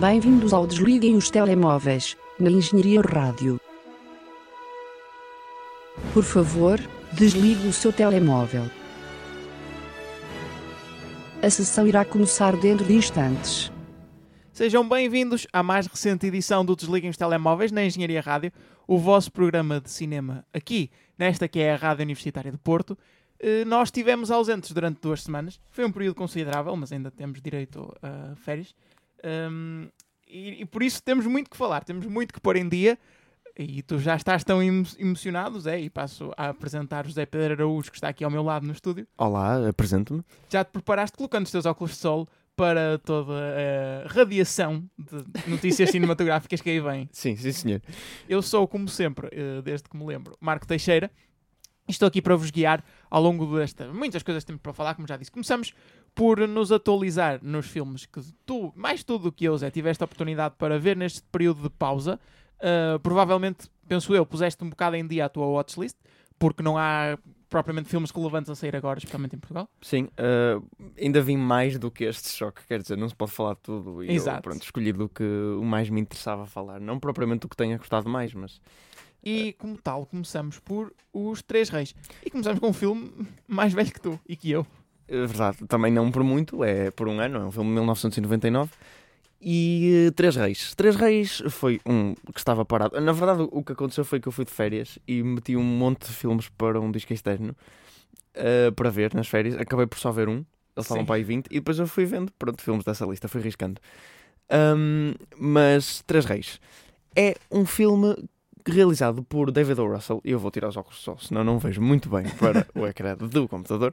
Bem-vindos ao Desliguem os Telemóveis, na Engenharia Rádio. Por favor, desligue o seu telemóvel. A sessão irá começar dentro de instantes. Sejam bem-vindos à mais recente edição do Desliguem os Telemóveis na Engenharia Rádio, o vosso programa de cinema aqui, nesta que é a Rádio Universitária de Porto. Eh, Nós estivemos ausentes durante duas semanas, foi um período considerável, mas ainda temos direito a férias. Um, e, e por isso temos muito que falar, temos muito que pôr em dia. E tu já estás tão emo- emocionado, Zé, e passo a apresentar o José Pedro Araújo, que está aqui ao meu lado no estúdio. Olá, apresento-me. Já te preparaste colocando os teus óculos de sol para toda a radiação de notícias cinematográficas que aí vem. Sim, sim, senhor. Eu sou, como sempre, eh, desde que me lembro, Marco Teixeira. Estou aqui para vos guiar ao longo desta. Muitas coisas temos para falar, como já disse. Começamos por nos atualizar nos filmes que tu, mais tu do que eu, Zé, tiveste a oportunidade para ver neste período de pausa. Uh, provavelmente, penso eu, puseste um bocado em dia a tua watchlist, porque não há propriamente filmes relevantes a sair agora, especialmente em Portugal. Sim, ah, ainda vim mais do que este choque, quer dizer, não se pode falar de tudo. E Exato. Eu, pronto, escolhi do que o mais me interessava falar. Não propriamente o que tenha gostado mais, mas. E, como tal, começamos por Os Três Reis. E começamos com um filme mais velho que tu e que eu. É verdade, também não por muito, é por um ano, é um filme de 1999. E eh, Três Reis. Três Reis foi um que estava parado. Na verdade, o que aconteceu foi que eu fui de férias e meti um monte de filmes para um disco externo eh, para ver nas férias. Acabei por só ver um, eles estavam para aí 20, e depois eu fui vendo, pronto, filmes dessa lista, fui riscando. Ahm, mas Três Reis é um filme realizado por David O. Russell. E eu vou tirar os óculos só, senão não vejo muito bem para o ecrã do computador.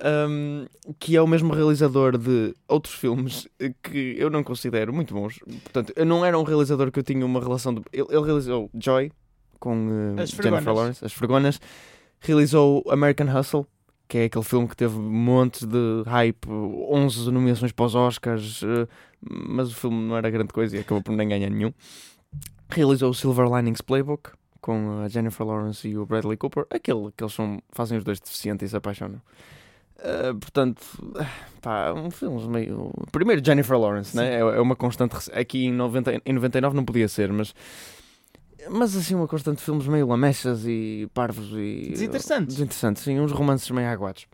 Ahm, que é o mesmo realizador de outros filmes que eu não considero muito bons. Portanto, eu não era um realizador que eu tinha uma relação de. Ele, ele realizou Joy com As Jennifer. Lawrence, As Fregonas. Realizou American Hustle, que é aquele filme que teve montes de hype, 11 nomeações para os Oscars, eh, mas o filme não era grande coisa e acabou por nem ganhar nenhum. Realizou o Silver Linings Playbook com a Jennifer Lawrence e o Bradley Cooper, aquele que eles são, fazem os dois deficientes e se apaixonam. Uh, portanto, pá, um filme meio. Primeiro, Jennifer Lawrence, né? é, é uma constante. Aqui em, 90, em 99 não podia ser, mas. Mas assim, uma constante de filmes meio lamechas e parvos e. Desinteressantes. Desinteressantes, sim, uns romances meio aguados.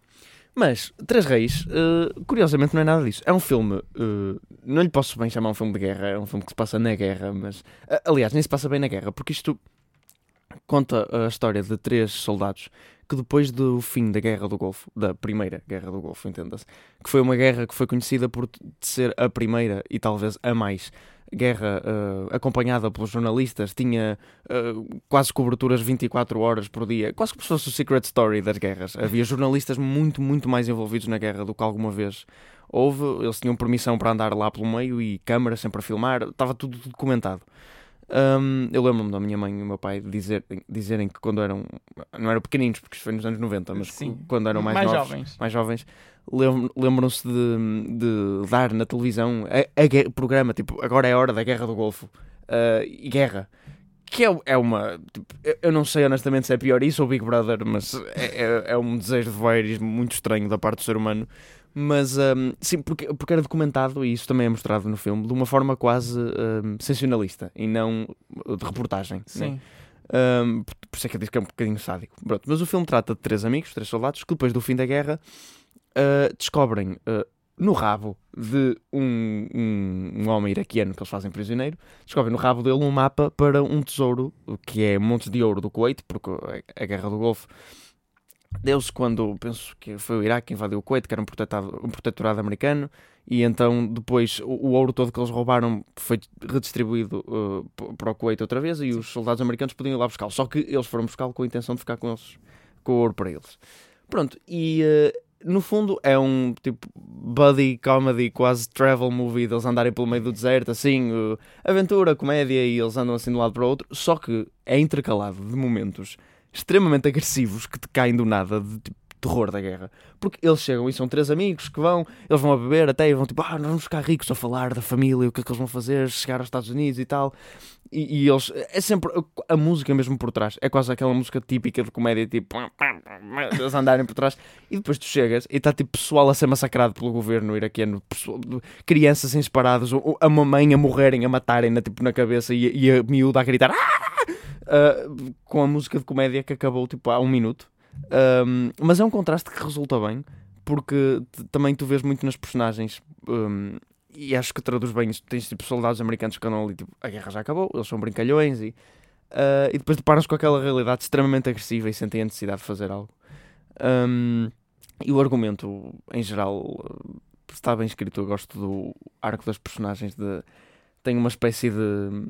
Mas, Três Reis, uh, curiosamente, não é nada disso. É um filme. uh, não lhe posso bem chamar um filme de guerra, é um filme que se passa na guerra, mas. uh, aliás, nem se passa bem na guerra, porque isto conta a história de três soldados que depois do fim da Guerra do Golfo, da Primeira Guerra do Golfo, entenda-se, que foi uma guerra que foi conhecida por ser a primeira e talvez a mais guerra eh, acompanhada pelos jornalistas, tinha eh, quase coberturas 24 horas por dia, quase como se fosse o Secret Story das guerras. Havia jornalistas muito, muito mais envolvidos na guerra do que alguma vez houve. Eles tinham permissão para andar lá pelo meio e câmaras sempre a filmar, estava tudo documentado. Hum, eu lembro-me da minha mãe e o meu pai dizer, dizerem que quando eram, não eram pequeninos, porque isto foi nos anos 90, mas Sim. quando eram mais, Mais novos, jovens. mais jovens, lembram-se de, de dar na televisão a, a programa, tipo, agora é a hora da Guerra do Golfo, ah, e guerra. Que é, é uma. tipo, eu- não sei honestamente se é pior isso ou Big Brother, mas é, é, é um desejo de voyeurismo muito estranho da parte do ser humano. Mas hum, sim, porque, porque era documentado, e isso também é mostrado no filme, de uma forma quase hum, sensacionalista e não de reportagem. né? Sim. Um, por, por isso é que eu disse que é um bocadinho sádico. Pronto, mas o filme trata de três amigos, três soldados, que depois do fim da guerra uh, descobrem uh, no rabo de um, um, um homem iraquiano que eles fazem prisioneiro, descobrem no rabo dele um mapa para um tesouro que é Montes de Ouro do Kuwait, porque a, a guerra do Golfo deu-se quando, penso que foi o Iraque que invadiu o Kuwait, que era um, protetado, um protetorado americano, e então depois o, o ouro todo que eles roubaram foi redistribuído uh, para o Kuwait outra vez e os soldados americanos podiam ir lá buscá-lo. Só que eles foram buscá-lo com a intenção de ficar com eles, com o ouro para eles. Pronto, e uh, no fundo é um tipo buddy comedy, quase travel movie, deles andarem pelo meio do deserto, assim, uh, aventura, comédia, e eles andam assim de um lado para o outro, só que é intercalado de momentos extremamente agressivos que te caem do nada, de tipo, terror da guerra. Porque eles chegam e são três amigos que vão, eles vão a beber até e vão tipo, ah, nós vamos ficar ricos a falar da família, o que é que eles vão fazer, chegar aos Estados Unidos e tal. E, e eles, é sempre a música mesmo por trás, é quase aquela música típica de comédia, tipo, eles andarem por trás. E depois tu chegas e está tipo pessoal a ser massacrado pelo governo iraquiano, crianças em separados, a mamãe a morrerem, a matarem na, tipo, na cabeça e, e a miúda a gritar! Uh, com a música de comédia que acabou tipo há um minuto. Um, mas é um contraste que resulta bem, porque também tu vês muito nas personagens. Um, e acho que traduz bem isto. Tens tipo soldados americanos que andam ali, tipo, a guerra já acabou, eles são brincalhões e, uh, e depois deparas com aquela realidade extremamente agressiva e sentem a necessidade de fazer algo. Um, e o argumento, em geral, está bem escrito. Eu gosto do arco das personagens. De, tem uma espécie de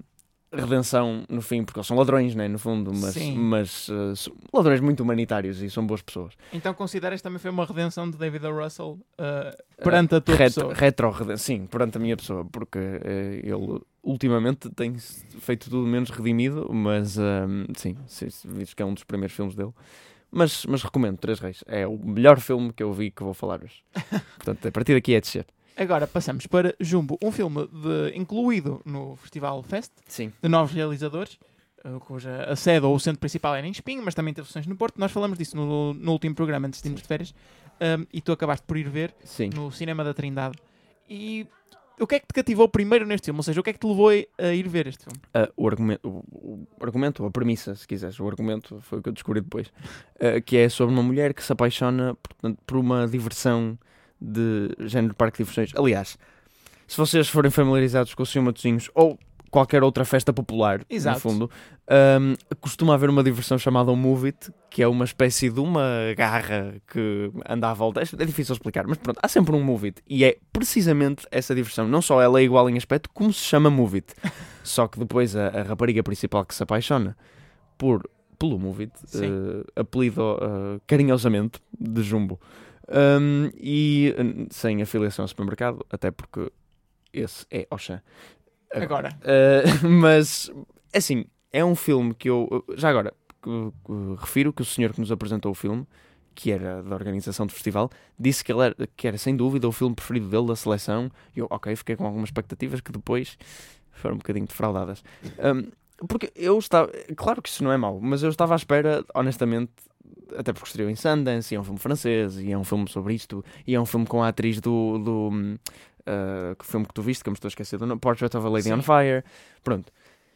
redenção no fim, porque eles são ladrões, né, no fundo, mas, mas uh, ladrões muito humanitários e são boas pessoas. Então consideras também foi uma redenção de David. Russell uh, perante uh, a tua retro, pessoa? Retro, sim, perante a minha pessoa, porque ele ultimamente tem feito tudo menos redimido, mas sim, sim, visto que é um dos primeiros filmes dele. Mas, mas recomendo, Três Reis. É o melhor filme que eu vi que vou falar hoje. Portanto, a partir daqui é descer. Agora passamos para Jumbo, um filme de, incluído no Festival Fest, Sim. de novos realizadores, uh, cuja a sede ou o centro principal era em Espinho, mas também teve sessões no Porto. Nós falamos disso no, no último programa antes de irmos de férias um, e tu acabaste por ir ver Sim. no Cinema da Trindade. E o que é que te cativou primeiro neste filme? Ou seja, o que é que te levou a ir ver este filme? Uh, o, argumento, o, o, argumento, a premissa, se quiseres, o argumento foi o que eu descobri depois, uh, que é sobre uma mulher que se apaixona portanto, por uma diversão de género de parque de diversões. Aliás, se vocês forem familiarizados com o Sr. Matosinhos ou qualquer outra festa popular, Exato. no fundo, um, costuma haver uma diversão chamada um Move It, que é uma espécie de uma garra que anda à volta. É difícil explicar, mas pronto, há sempre um Move It. E é precisamente essa diversão. Não só ela é igual em aspecto, como se chama Move It. só que depois a, a, rapariga principal que se apaixona por, pelo Move It, uh, apelido uh, carinhosamente de Jumbo, um, e sem afiliação ao supermercado, até porque esse é Oxã. Agora. Uh, mas, assim, é um filme que eu. Já agora, refiro que o senhor que nos apresentou o filme, que era da organização do festival, disse que, ele era, que era sem dúvida o filme preferido dele da seleção. E eu, ok, fiquei com algumas expectativas que depois foram um bocadinho defraudadas. Um, porque eu estava. Claro que isso não é mau, mas eu estava à espera, honestamente, até porque estreou em Sundance, e é um filme francês, e é um filme sobre isto, e é um filme com a atriz do, do uh, que filme que tu viste, que eu me estou a esquecer do nome, Portrait of a Lady Sim. on Fire, pronto,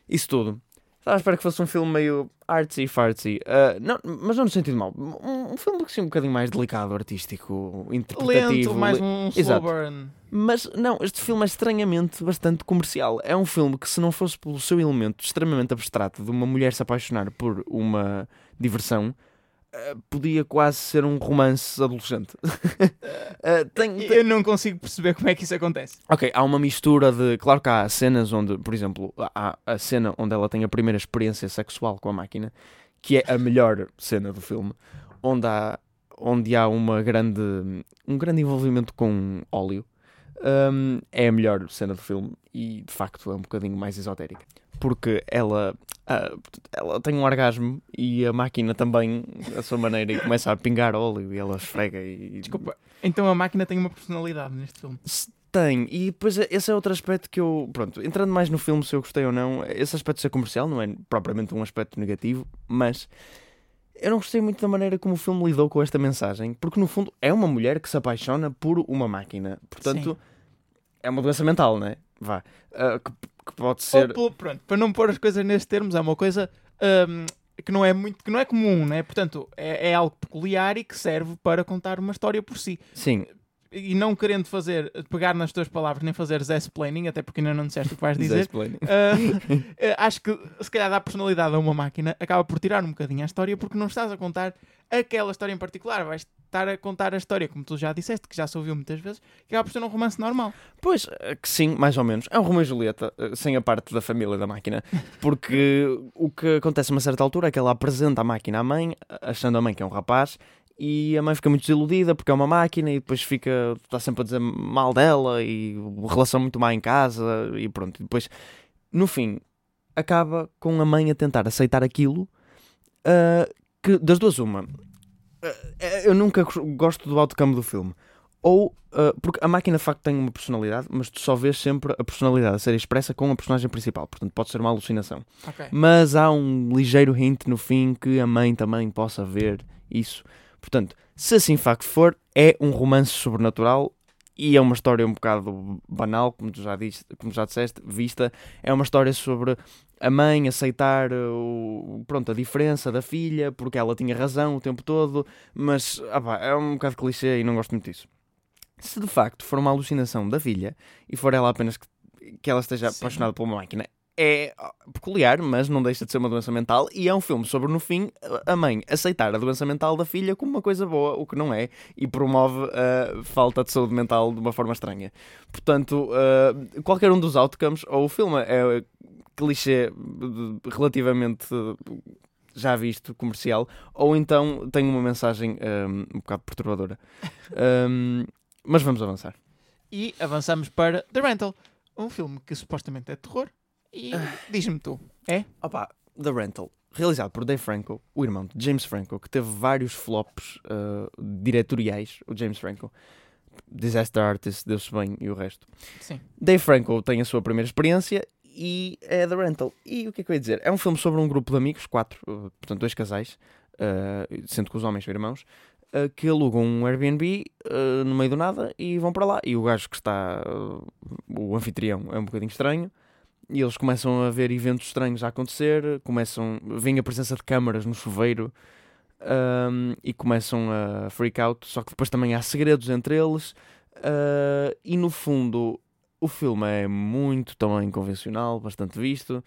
isso tudo. Estava a esperar que fosse um filme meio artsy fartsy, uh, não, mas não no sentido mau, um, um filme assim um bocadinho mais delicado, artístico, interpretativo. Lento, mais um slow burn. Mas não, este filme é estranhamente bastante comercial. É um filme que, se não fosse pelo seu elemento extremamente abstrato de uma mulher se apaixonar por uma diversão, podia quase ser um romance adolescente. uh, tem, tem... Eu não consigo perceber como é que isso acontece. Ok, há uma mistura de. Claro que há cenas onde, por exemplo, há a cena onde ela tem a primeira experiência sexual com a máquina, que é a melhor cena do filme, onde há, onde há uma grande, um grande envolvimento com óleo. Um, é a melhor cena do filme e de facto é um bocadinho mais esotérica porque ela, uh, ela tem um orgasmo e a máquina também, a sua maneira, e começa a pingar óleo e ela esfrega. E... Desculpa, então a máquina tem uma personalidade neste filme? Tem, e depois esse é outro aspecto que eu. Pronto, entrando mais no filme, se eu gostei ou não, esse aspecto de ser comercial não é propriamente um aspecto negativo, mas eu não gostei muito da maneira como o filme lidou com esta mensagem, porque no fundo é uma mulher que se apaixona por uma máquina, portanto. Sim. É uma doença mental, não é? Vá. Uh, que que pode ser. Ou, pronto, para não pôr as coisas nesses termos, é uma coisa um, que não é muito, que não é comum, né? Portanto, é, é algo peculiar e que serve para contar uma história por si. Sim e não querendo fazer, pegar nas tuas palavras, nem fazer explaining, até porque ainda não disseste o que vais dizer, uh, acho que se calhar dar personalidade a uma máquina acaba por tirar um bocadinho a história porque não estás a contar aquela história em particular, vais estar a contar a história, como tu já disseste, que já se ouviu muitas vezes, que acaba por ser um romance normal. Pois, eh, que sim, mais ou menos. É um Romeu e Julieta, eh, sem a parte da família da máquina, porque o que acontece a uma certa altura é que ela apresenta a máquina à mãe, achando a mãe que é um rapaz, e a mãe fica muito desiludida porque é uma máquina e depois fica está sempre a dizer mal dela e relação muito má em casa e pronto. E depois, no fim, acaba com a mãe a tentar aceitar aquilo uh, que das duas uma. Uh, eu nunca gos- gosto do outcome do filme. Ou, eh, porque a máquina de facto tem uma personalidade, mas tu só vês sempre a personalidade a ser expressa com a personagem principal. Portanto, pode ser uma alucinação. Ok. Mas há um ligeiro hint no fim que a mãe também possa ver isso. Portanto, se assim de facto for, é um romance sobrenatural e é uma história um bocado banal, como tu já, disse, como já disseste, vista. É uma história sobre a mãe aceitar o, pronto, a diferença da filha, porque ela tinha razão o tempo todo, mas ah pá, é um bocado clichê e não gosto muito disso. Se de facto for uma alucinação da filha e for ela apenas que, que ela esteja Sim. apaixonada por uma máquina, é ah, peculiar, mas não deixa de ser uma doença mental e é um filme sobre, no fim, a mãe aceitar a doença mental da filha como uma coisa boa, o que não é, e promove a falta de saúde mental de uma forma estranha. Portanto, ah, qualquer um dos outcomes, ou o filme é clichê relativamente já visto, comercial, ou então tem uma mensagem um, um bocado perturbadora. Um, mas vamos avançar. E avançamos para The Rental, um filme que supostamente é de terror. E diz-me tu, é? Opa, The Rental, realizado por Dave Franco, o irmão de James Franco, que teve vários flops uh, diretoriais, o James Franco. Disaster Artist, deu-se bem e o resto. Sim. Dave Franco tem a sua primeira experiência e é The Rental. E o que é que eu ia dizer? É um filme sobre um grupo de amigos, quatro, uh, portanto, dois casais, uh, sendo que os homens são irmãos, uh, que alugam um Airbnb uh, no meio do nada e vão para lá. E o gajo que está, o anfitrião, é um bocadinho estranho. E eles começam a ver eventos estranhos a acontecer, começam, vem a presença de câmaras no chuveiro um, e começam a freak out. Só que depois também há segredos entre eles. uh, e no fundo, o filme é muito também convencional, bastante visto.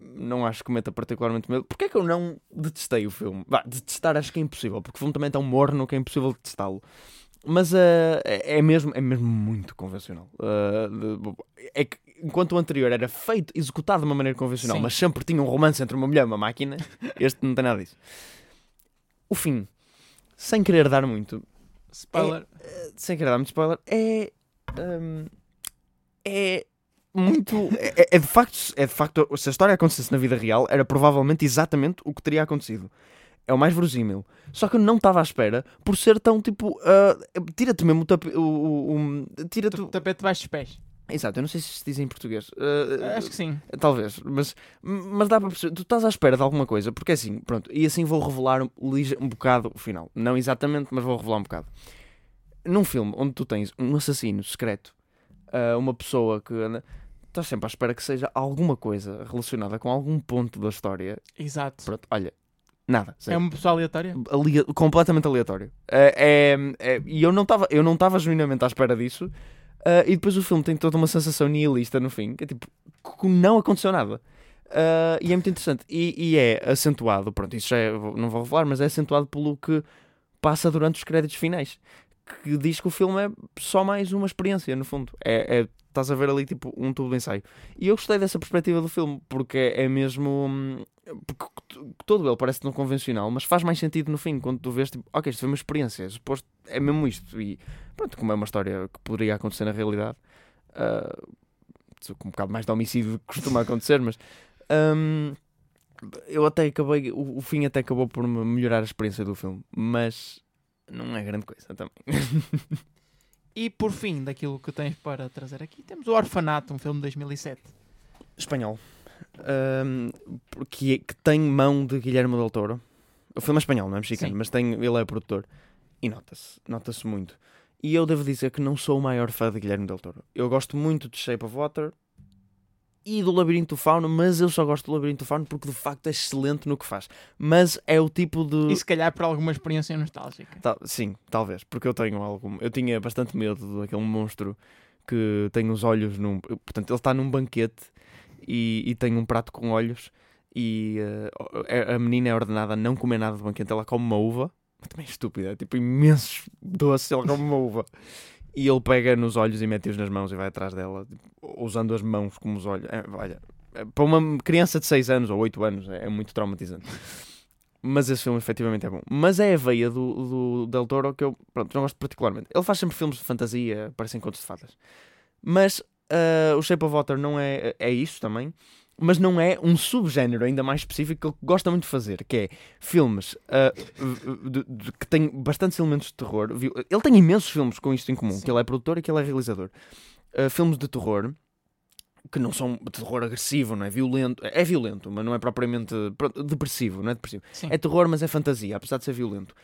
Não acho que meta particularmente medo. Porquê é que eu não detestei o filme? Vá, detestar acho que é impossível, porque o filme também é tão morno que é impossível detestá-lo. Mas uh, é, mesmo, é mesmo muito convencional. Uh, é que enquanto o anterior era feito, executado de uma maneira convencional, Sim. mas sempre tinha um romance entre uma mulher e uma máquina, este não tem nada disso. O fim, sem querer dar muito, Spoiler. sem querer dar muito spoiler, é. hum, é muito. É, é- é de facto, é de facto. Se a história acontecesse na vida real, era provavelmente exatamente o que teria acontecido. É o mais verosímil. Só que eu não estava à espera por ser tão tipo. ah, tira-te mesmo o tapete. O, o, o- tira-te. Tapete debaixo dos pés. Exato, eu não sei se se diz em português. Ah, Acho que sim. Talvez, mas, mas dá para perceber. Tu estás à espera de alguma coisa, porque é assim, pronto, e assim vou revelar um, um bocado o final. Não exatamente, mas vou revelar um bocado. Num filme onde tu tens um assassino secreto, ah, uma pessoa que anda. Estás sempre à espera que seja alguma coisa relacionada com algum ponto da história. Exato. Pronto, olha, nada. É zero. uma pessoa aleatória? Ali- completamente aleatório. É, é- é- e eu não estava eu não estava genuinamente à espera disso. Ah, e depois o filme tem toda uma sensação nihilista no fim, que é tipo, não aconteceu nada. Ah, e é muito interessante. E, e é acentuado, pronto, isso já é, não vou falar, mas é acentuado pelo que passa durante os créditos finais. Que diz que o filme é só mais uma experiência, no fundo. É, é- estás a ver ali tipo um tubo de ensaio. E eu gostei dessa perspectiva do filme, porque é mesmo. Porque todo ele parece não convencional, mas faz mais sentido no fim, quando tu vês, tipo, ok, isto foi uma experiência, suposto, é mesmo isto. E pronto, como é uma história que poderia acontecer na realidade, ah, com um bocado mais de homicídio do que costuma acontecer, mas. hum, eu até acabei, o, o fim até acabou por me melhorar a experiência do filme, mas não é grande coisa também. E por fim, daquilo que tens para trazer aqui, temos o Orfanato, um filme de 2007. espanhol Ahm, porque, que tem mão de Guilherme Del Toro. O filme é espanhol, não é mexicano, Sim. mas tem, ele é produtor. E nota-se, nota-se muito. E eu devo dizer que não sou o maior fã de Guilherme Del Toro. Eu gosto muito de Shape of Water e do Labirinto do Fauno, mas eu só gosto do Labirinto do Fauno porque de facto é excelente no que faz. Mas é o tipo de. E se calhar por alguma experiência nostálgica. Tal- sim, talvez, porque eu tenho algum. Eu tinha bastante medo daquele monstro que tem os olhos num. Portanto, ele está num banquete e, e tem um prato com olhos e eh, a menina é ordenada a não comer nada do banquete, ela come uma uva. Também é estúpida, é tipo imensos doces, ela come uma uva. E ele pega nos olhos e mete-os nas mãos e vai atrás dela, tipo, usando as mãos como os olhos. É, olha, é, para uma criança de 6 anos ou 8 anos é, é muito traumatizante. Mas esse filme efetivamente é bom. Mas é a veia do, do Del Toro que eu pronto, não gosto particularmente. Ele faz sempre filmes de fantasia, parecem contos de fadas. Mas ah, o Shape of Water não é, é isso também. mas não é um subgénero ainda mais específico que ele gosta muito de fazer, que é filmes de- de- que têm bastantes elementos de terror. Ele tem imensos filmes com isto em comum, Sim. que ele é produtor e que ele é realizador. Ah, filmes de terror que não são de terror agressivo, não é violento, é violento, mas não é propriamente depressivo, não é depressivo. Sim. É terror, mas é fantasia, apesar de ser violento.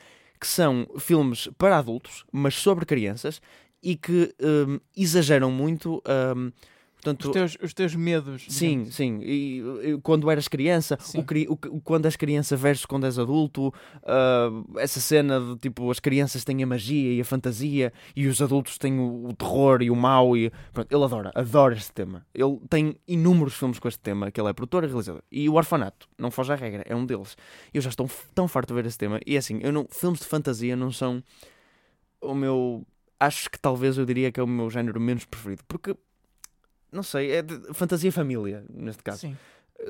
Que são filmes para adultos, mas sobre crianças e que hum, exageram muito. hum, portanto, Os teus, os teus medos. Sim, sim. E, e quando eras criança, o, o, quando és criança versus quando és adulto, ah, essa cena de tipo as crianças têm a magia e a fantasia e os adultos têm o, o terror e o mau. E, pronto, ele adora, adora este tema. Ele tem inúmeros filmes com este tema, que ele é produtor e realizador. E o Orfanato, não foge à regra, é um deles. Eu já estou tão farto de ver esse tema. E assim, eu não, filmes de fantasia não são o meu. Acho que talvez eu diria que é o meu género menos preferido. Porque não sei, é de fantasia família, neste caso. Sim.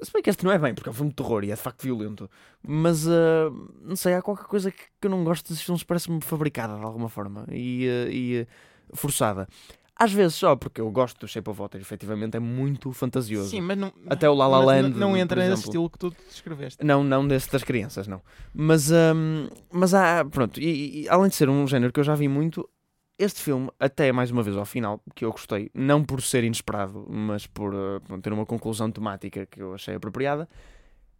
Se bem que este não é bem, porque é um filme de terror e é de facto violento. Mas, ah, não sei, há qualquer coisa que, que eu não gosto desses filmes, parece-me fabricada de alguma forma e, ah, e, ah, forçada. Às vezes só, porque eu gosto do Shape of Water, efetivamente é muito fantasioso. Sim, mas não. Até o La La Land, Não, não entra nesse estilo que tu descreveste. Não, não desse das crianças, não. Mas, hum, mas há, pronto, e, e além de ser um género que eu já vi muito, este filme, até mais uma vez ao final, que eu gostei, não por ser inesperado, mas por uh, ter uma conclusão temática que eu achei apropriada,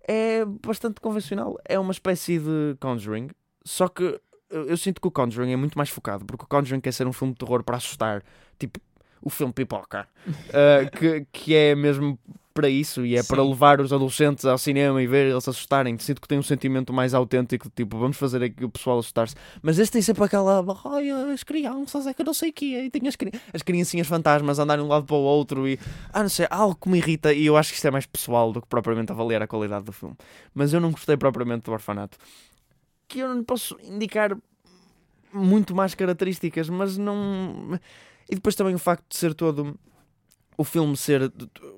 é bastante convencional. É uma espécie de Conjuring, só que eu, eu sinto que o Conjuring é muito mais focado, porque o Conjuring quer ser um filme de terror para assustar, tipo o filme Pipoca, uh, que, que é mesmo para isso e é para Sim. levar os adolescentes ao cinema e ver eles assustarem. Sinto que tem um sentimento mais autêntico, tipo, vamos fazer aqui o pessoal assustar-se. Mas este tem sempre aquela, ai, as crianças, é que eu não sei o que é, e tem as, cri- as criancinhas fantasmas a andarem de um lado para o outro e, ah, não sei, algo que me irrita e eu acho que isto é mais pessoal do que propriamente avaliar a qualidade do filme. Mas eu não gostei propriamente do orfanato. Que eu não posso indicar muito mais características, mas não. E depois também o facto de ser todo. O filme ser.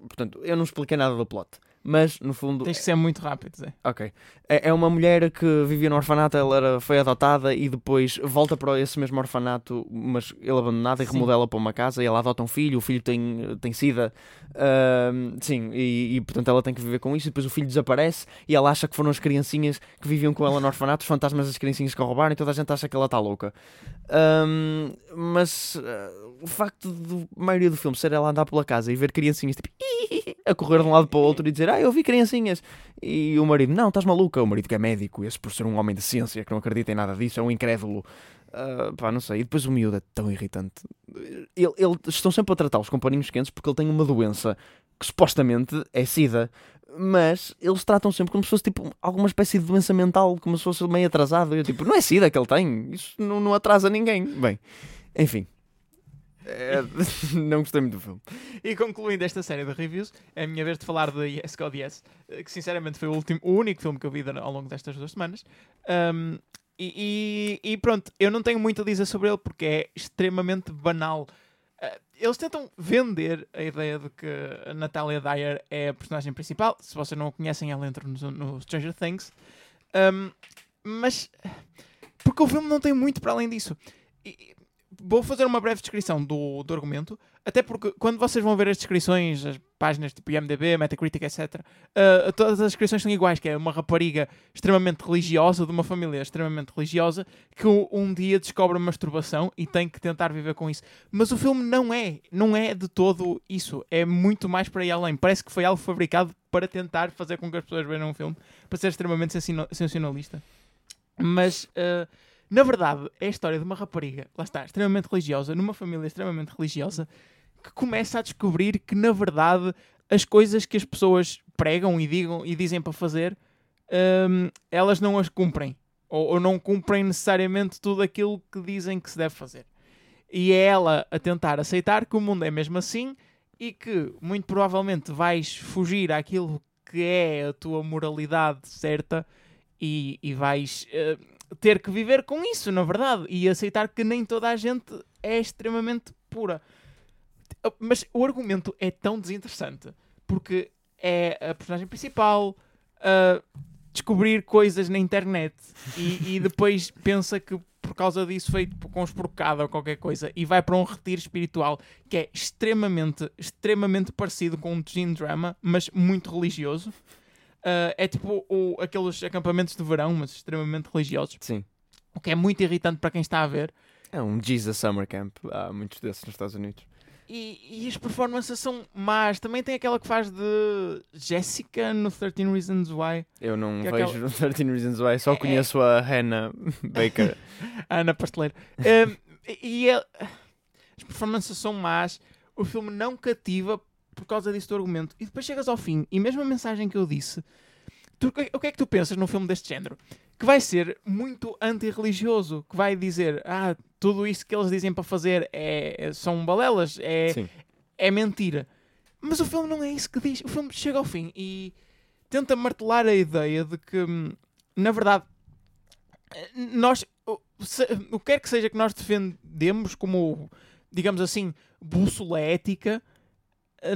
Portanto, eu não expliquei nada do plot. Mas, no fundo. Tens que ser muito rápido, Zé. Ok. É, é uma mulher que vivia no orfanato, ela era, foi adotada e depois volta para esse mesmo orfanato, mas ele abandonado e Sim. remodela para uma casa e ela adota um filho, o filho tem, tem sida. Ahm, sim, e, e, portanto ela tem que viver com isso. E depois o filho desaparece e ela acha que foram as criancinhas que viviam com ela no orfanato, os fantasmas das criancinhas que a roubaram e toda a gente acha que ela está louca. Ahm, mas ah, o facto de a maioria do filme ser ela andar pela casa e ver criancinhas tipo a correr de um lado para o outro e dizer ah, eu vi criancinhas. E o marido, não, estás maluca. O marido que é médico, esse por ser um homem de ciência que não acredita em nada disso, é um incrédulo. Ah, pá, não sei, e depois o miúdo é tão irritante. Ele, ele- estão sempre a tratá-los com paninhos quentes porque ele tem uma doença que supostamente é sida mas eles tratam sempre como se fosse tipo alguma espécie de doença mental, como se fosse meio atrasado. Eu tipo, não é sida que ele tem, isso não, não atrasa ninguém. Bem, enfim, É, não gostei muito do filme. E concluindo esta série de reviews, é a minha vez de falar de Yes God Yes, eh, que sinceramente foi o, último, o único filme que eu vi ao longo destas duas semanas. Um, e, e- e pronto, eu não tenho muito a dizer sobre ele porque é extremamente banal. Uh, eles tentam vender a ideia de que a Natalia Dyer é a personagem principal. Se vocês não a conhecem, ela entra no, no Stranger Things. Um, mas porque o filme não tem muito para além disso. E- vou fazer uma breve descrição do, do argumento, até porque quando vocês vão ver as descrições, as páginas tipo IMDB, Metacritic, etc., uh, todas as descrições são iguais, que é uma rapariga extremamente religiosa, de uma família extremamente religiosa, que um, dia descobre a masturbação e tem que tentar viver com isso. Mas o filme não é, não é de todo isso, é muito mais para ir além. Parece que foi algo fabricado para tentar fazer com que as pessoas vejam um filme, para ser extremamente sensacionalista. Mas, uh, na verdade, é a história de uma rapariga, lá está, extremamente religiosa, numa família extremamente religiosa, que começa a descobrir que, na verdade, as coisas que as pessoas pregam e, digam, e dizem para fazer, hum, elas não as cumprem. Ou, ou não cumprem necessariamente tudo aquilo que dizem que se deve fazer. E é ela a tentar aceitar que o mundo é mesmo assim e que, muito provavelmente, vais fugir àquilo que é a tua moralidade certa e, e vais eh, ter que viver com isso, na verdade, e aceitar que nem toda a gente é extremamente pura. Mas o argumento é tão desinteressante porque é a personagem principal a descobrir coisas na internet e, e depois pensa que por causa disso foi tipo, conspurcado ou qualquer coisa e vai para um retiro espiritual que é extremamente, extremamente parecido com um teen drama, mas muito religioso. Uh, é tipo o, aqueles acampamentos de verão, mas extremamente religiosos. Sim. O que é muito irritante para quem está a ver. É um Jesus Summer Camp. Há muitos desses nos Estados Unidos. E, e as performances são más. Também tem aquela que faz de Jessica no 13 Reasons Why. Eu não é vejo aquela- 13 Reasons Why, só É- conheço a Hannah Baker. a Ana Pasteleiro. Um, e ele- as performances são más. O filme não cativa por causa disso do argumento. E depois chegas ao fim e mesmo a mensagem que eu disse. tu- o que é que tu pensas num filme deste género? Que vai ser muito antirreligioso. Que vai dizer, ah, tudo isso que eles dizem para fazer é, é- são balelas, é, Sim. é mentira. Mas o filme não é isso que diz. O filme chega ao fim e tenta martelar a ideia de que, hum, na verdade, nós, o- se- o que quer que seja que nós defendemos como, digamos assim, bússola ética,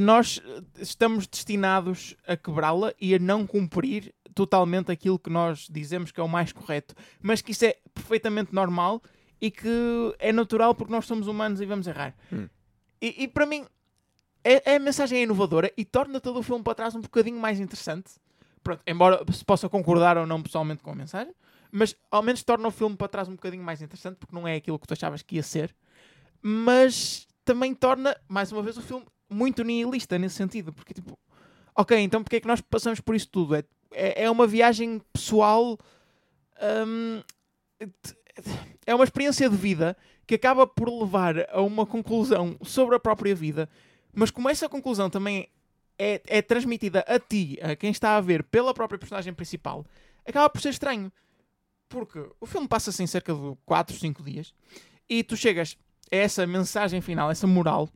nós estamos destinados a quebrá-la e a não cumprir totalmente aquilo que nós dizemos que é o mais correto. Mas que isso é perfeitamente normal e que é natural porque nós somos humanos e vamos errar. Hum. E, e para mim, é, é a mensagem é inovadora e torna todo o filme para trás um bocadinho mais interessante. Pronto, embora se possa concordar ou não pessoalmente com a mensagem, mas ao menos torna o filme para trás um bocadinho mais interessante porque não é aquilo que tu achavas que ia ser. Mas também torna, mais uma vez, o filme muito nihilista nesse sentido. Porque, tipo, ok, então porque é que nós passamos por isso tudo? É, é, é uma viagem pessoal. hum, é uma experiência de vida que acaba por levar a uma conclusão sobre a própria vida, mas como essa conclusão também é, é transmitida a ti, a quem está a ver, pela própria personagem principal, acaba por ser estranho. Porque o filme passa-se em cerca de 4, 5 dias e tu chegas a essa mensagem final, essa moral,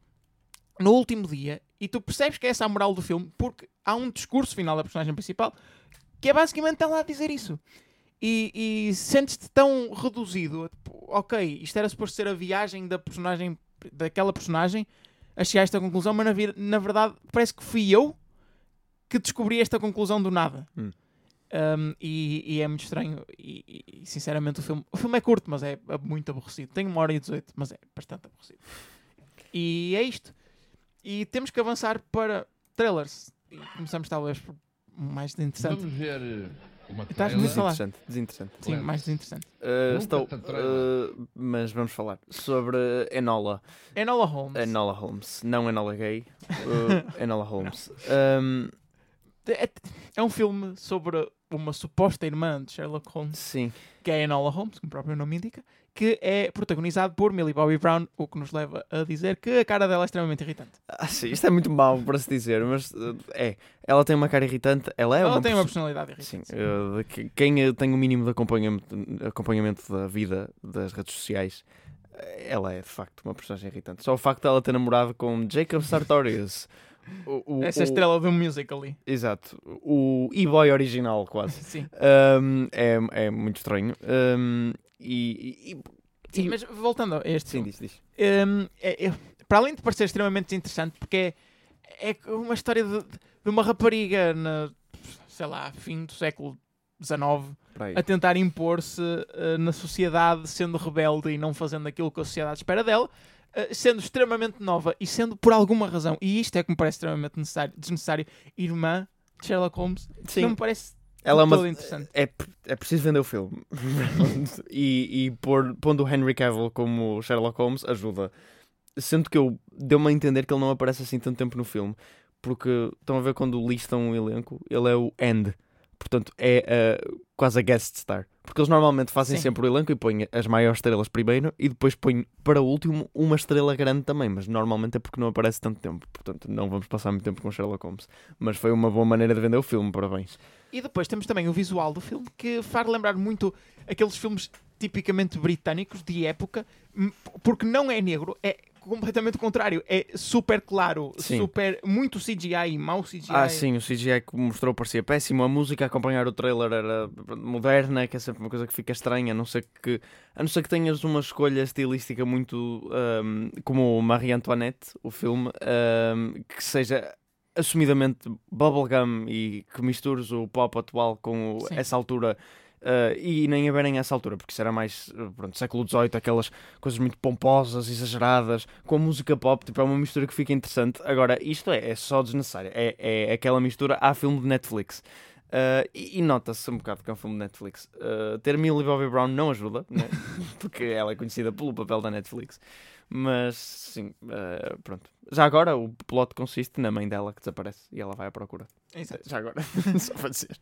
no último dia e tu percebes que é essa a moral do filme porque há um discurso final da personagem principal que é basicamente ela a dizer isso. E, e sentes-te tão reduzido. Tipo, ok, isto era suposto ser a viagem da personagem, daquela personagem a chegar a esta conclusão, mas na, na verdade parece que fui eu que descobri esta conclusão do nada. Hum. Um, e, e é muito estranho. E, e, sinceramente, o filme, o filme é curto, mas é, é muito aborrecido. Tem uma hora e 18, mas é bastante aborrecido. E é isto. E temos que avançar para trailers. E começamos, talvez, por mais interessante. Vamos ver eh, uma Estás muito falar. Desinteressante, desinteressante. Sim, mais desinteressante. Uh, estou, uh, mas vamos falar sobre Enola. Enola Holmes. Enola Holmes. Não Enola Gay. Uh, Enola Holmes. Um, É, é um filme sobre uma suposta irmã de Sherlock Holmes, sim. que é Enola Holmes, como o próprio nome indica, que é protagonizado por Millie Bobby Brown, o que nos leva a dizer que a cara dela é extremamente irritante. Ah, sim. Isto é muito mau para se dizer, mas uh, é. Ela tem uma cara irritante. Ela é Ela uma tem uma perso- personalidade Sim, irritante. uh, de que- quem uh, tem o mínimo de acompanhamento, acompanhamento da vida das redes sociais, ela é de facto uma personagem irritante. Só o facto de ela ter namorado com Jacob Sartorius. o, o- Essa o- estrela do musical.ly. Exato. O e-boy original, quase. Sim. Um, é, é muito estranho. Um, e, e- Sim, e- mas voltando a este Sim, filme, diz, diz. hum, é- é- para além de parecer extremamente interessante, porque é, é uma história de, de uma rapariga na, sei lá, fim do século XIX a tentar impor-se eh, na sociedade, sendo rebelde e não fazendo aquilo que a sociedade espera dela, eh, sendo extremamente nova e sendo por alguma razão, e isto é que me parece extremamente necessário, desnecessário, irmã de Sherlock Holmes, Sim. não me parece Ela é uma. É, é preciso vender o filme. e e pôr, pondo o Henry Cavill como Sherlock Holmes ajuda. Sendo que eu deu-me a entender que ele não aparece assim tanto tempo no filme. Porque estão a ver quando listam o elenco, ele é o End. Portanto, é uh, quase a guest star. Porque eles normalmente fazem Sim. sempre o elenco e põem as maiores estrelas primeiro e depois põem para o último uma estrela grande também. Mas normalmente é porque não aparece tanto tempo. Portanto, não vamos passar muito tempo com Sherlock Holmes. Mas foi uma boa maneira de vender o filme, parabéns. E depois temos também o visual do filme que faz lembrar muito aqueles filmes tipicamente britânicos de época, porque não é negro, é completamente o contrário, é super claro, Sim. super muito CGI, mau CGI. Ah, sim, o CGI que mostrou parecia péssimo. A música a acompanhar o trailer era moderna, que é sempre uma coisa que fica estranha, a não ser que, a não ser que tenhas uma escolha estilística muito ahm, como Marie Antoinette, o filme, ahm, que seja assumidamente bubblegum e que mistures o pop atual com o- essa altura Uh, e nem a a essa altura, porque isso era mais uh, pronto, século XVIII, aquelas coisas muito pomposas, exageradas, com a música pop, tipo, é uma mistura que fica interessante. Agora, isto é, é só desnecessário, é, é aquela mistura a filme de Netflix. Uh, e, e nota-se um bocado que é um filme de Netflix. Uh, ter Millie Bobby Brown não ajuda, né? porque ela é conhecida pelo papel da Netflix. Mas sim, uh, pronto. Já agora o plot consiste na mãe dela que desaparece e ela vai à procura. Exato. Já agora, só para dizer.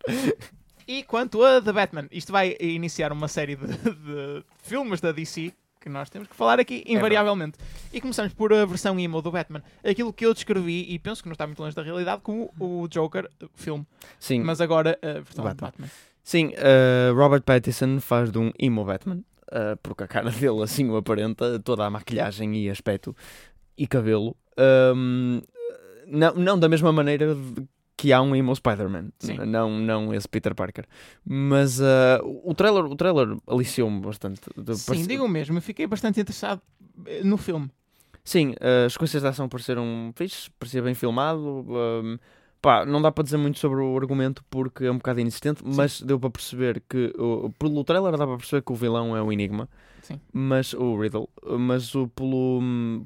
E quanto a The Batman, isto vai iniciar uma série de, de filmes da DC que nós temos que falar aqui invariavelmente. e começamos por a versão emo do Batman. Aquilo que eu descrevi, e penso que não está muito longe da realidade, como o Joker o filme. Sim, Mas agora a versão do Batman. Batman. sim uh, Robert Pattinson faz de um emo Batman, uh, porque a cara dele assim o aparenta, toda a maquilhagem e aspecto e cabelo. Um, não, não da mesma maneira que há um emo Spider-Man, não, não esse Peter Parker. Mas uh, o trailer, o trailer aliciou-me bastante. De- Sim, parece- digo mesmo, eu fiquei bastante interessado eh, no filme. Sim, uh, as sequências de ação pareceram fixes, parecia bem filmado. um, pá, não dá para dizer muito sobre o argumento porque é um bocado inexistente, mas deu para perceber que, pelo trailer dá para perceber que o vilão é o Enigma, Sim. mas o Riddle, mas o, pelo,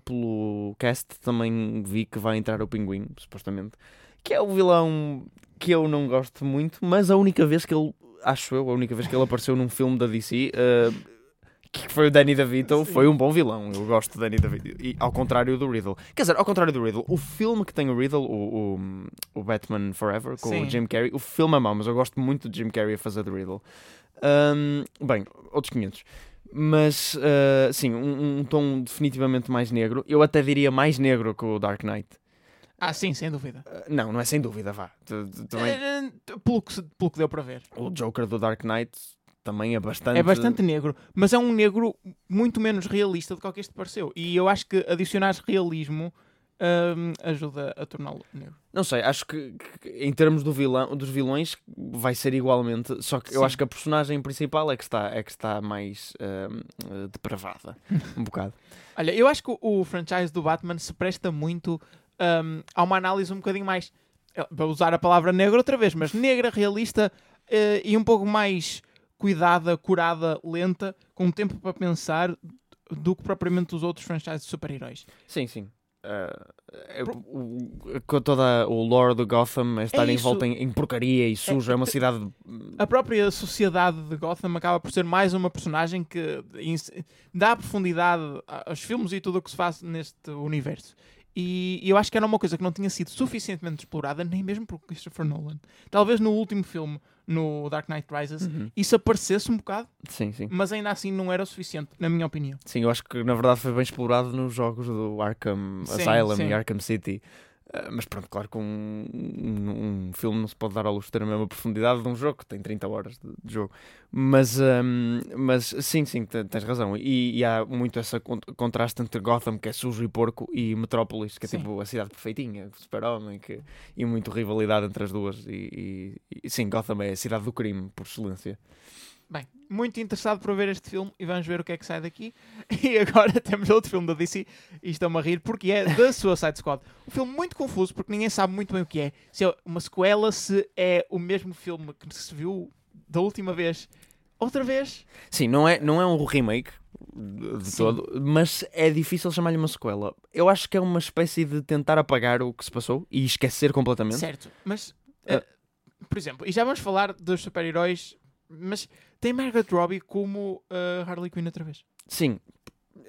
pelo cast também vi que vai entrar o Pinguim, supostamente, que é o vilão que eu não gosto muito, mas a única vez que ele, acho eu, a única vez que ele apareceu num filme da DC. uh, que foi o Danny DeVito, Sim. foi um bom vilão. Eu gosto de Danny DeVito. E ao contrário do Riddle. Quer dizer, ao contrário do Riddle, o filme que tem o Riddle, o, o, o Batman Forever, com Sim. o Jim Carrey, o filme é mau, mas eu gosto muito de Jim Carrey a fazer de Riddle. Ahm, bem, outros 500. Mas, ah, sim, um, um tom definitivamente mais negro. Eu até diria mais negro que o Dark Knight. Ah, sim, sem dúvida. Ah, não, não é sem dúvida, vá. Também, Eh, eh, pelo, que, pelo que deu para ver. o Joker do Dark Knight também é bastante... É bastante negro, mas é um negro muito menos realista do que o que este pareceu. E eu acho que adicionar realismo hum, ajuda a torná-lo negro. Não sei, acho que, que em termos do vilão, dos vilões vai ser igualmente, só que eu Sim. acho que a personagem principal é que está, é que está mais eh, depravada, um bocado. Olha, eu acho que o, franchise do Batman se presta muito hum, a uma análise um bocadinho mais. eh, Vou usar a palavra negra outra vez, mas negra, realista eh, e um pouco mais cuidada, curada, lenta, com tempo para pensar do que propriamente os outros franchises de super-heróis. Sim, sim. É- o- com toda o lore do Gotham é estar É volta em, em porcaria e sujo, é, uma cidade. A própria sociedade de Gotham acaba por ser mais uma personagem que dá profundidade a- aos filmes e tudo o que se faz neste universo. E eu acho que era uma coisa que não tinha sido suficientemente explorada, nem mesmo por Christopher Nolan. Talvez no último filme, no Dark Knight Rises, Uhum. isso aparecesse um bocado, Sim, sim. mas ainda assim não era o suficiente, na minha opinião. Sim, eu acho que na verdade foi bem explorado nos jogos do Arkham Sim, Asylum sim. e Arkham City. Ah, mas pronto, claro que um, um, um filme não se pode dar ao luxo de ter a mesma profundidade de um jogo que tem 30 horas de, de jogo. Mas, ahm, mas sim, sim, te- tens razão. E, e há muito esse con- contraste entre Gotham, que é sujo e porco, e Metrópolis, que é Sim. tipo a cidade perfeitinha, super-homem, que, e muito rivalidade entre as duas. E, e- e sim, Gotham é a cidade do crime, por excelência. Bem, muito interessado por ver este filme e vamos ver o que é que sai daqui. E agora temos outro filme da DC e estão-me a rir porque é The Suicide Squad. Um filme muito confuso porque ninguém sabe muito bem o que é. Se é uma sequela, se é o mesmo filme que se viu da última vez. Outra vez? Sim, não é, não é um remake de Sim. todo, mas é difícil chamar-lhe uma sequela. Eu acho que é uma espécie de tentar apagar o que se passou e esquecer completamente. Certo, mas... Ah. eh, por exemplo, e já vamos falar dos super-heróis, mas tem Margaret Robbie como eh, Harley Quinn outra vez. Sim,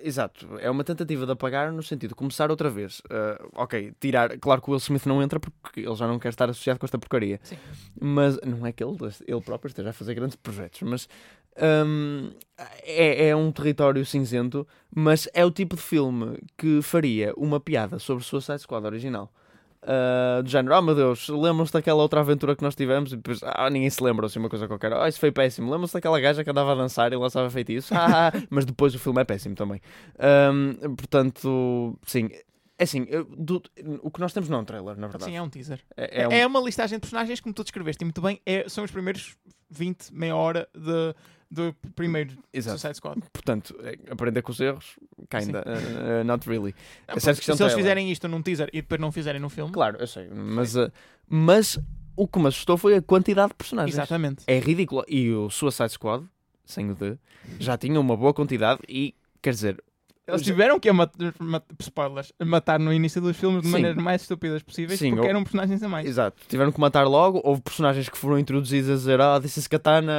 exato. É uma tentativa de apagar no sentido de começar outra vez. Ah, ok, tirar. Claro que o Will Smith não entra porque ele já não quer estar associado com esta porcaria. Sim. Mas não é que ele, ele próprio esteja a fazer grandes projetos, mas. hum, é, é um território cinzento, mas é o tipo de filme que faria uma piada sobre Suicide Squad original. Ah, do género, oh meu Deus, lembram-se daquela outra aventura que nós tivemos e depois, ah, ninguém se lembra, assim, uma coisa qualquer, oh, isso foi péssimo. Lembram-se daquela gaja que andava a dançar e lançava feitiços, ah, mas depois o filme é péssimo também. Ahm, portanto, sim, é assim, do- o que nós temos não é um trailer, na verdade. Sim, é um teaser. É, É, é um- uma listagem de personagens, como tu descreveste e muito bem, é- são os primeiros 20, meia hora de, do primeiro Exato. Suicide Squad. Portanto, é aprender com os erros, kinda, uh, uh, not really. É um se eles trailer. fizerem isto num teaser e depois não fizerem no filme, Claro, eu sei, mas, uh, mas o que me assustou foi a quantidade de personagens. Exatamente. É ridículo. E o Suicide Squad, sem o D, já tinha uma boa quantidade e, quer dizer, Eles tiveram que mat mat spoilers, matar no início dos filmes de Sim. maneiras mais estúpidas possíveis Sim, porque ou- eram personagens a mais. Exato, tiveram que matar logo. Houve personagens que foram introduzidos a dizer: Ah, this is Katana.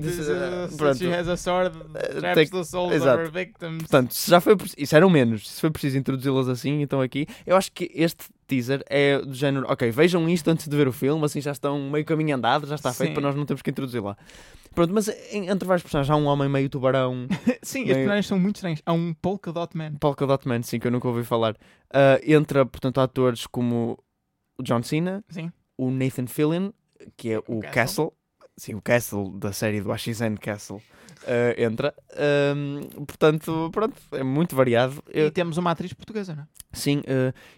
This is, uh, pronto. she has a sword, Uh, traps the souls exato. of her victims. Portanto, já foi, isso eram menos. Se foi preciso introduzi-las assim, então aqui. Eu acho que este teaser é do género: Ok, vejam isto antes de ver o filme, assim já estão meio caminho andado, já está feito Sim. para nós não termos que introduzir lá. Pronto, mas em- entre vários personagens há um homem meio tubarão, Sim, Meio- personagens são muito estranhos. Há um Polka Dot Man. Polka Dot Man, sim, que eu nunca ouvi falar. Ah, entra, portanto, atores como o John Cena, Sim. o Nathan Fillion, que é o, O Castle. Castle. sim, o Castle da série do AXN Castle, ah, entra. Ahm, portanto, pronto, é muito variado. Eu- E temos uma atriz portuguesa, não é? sim,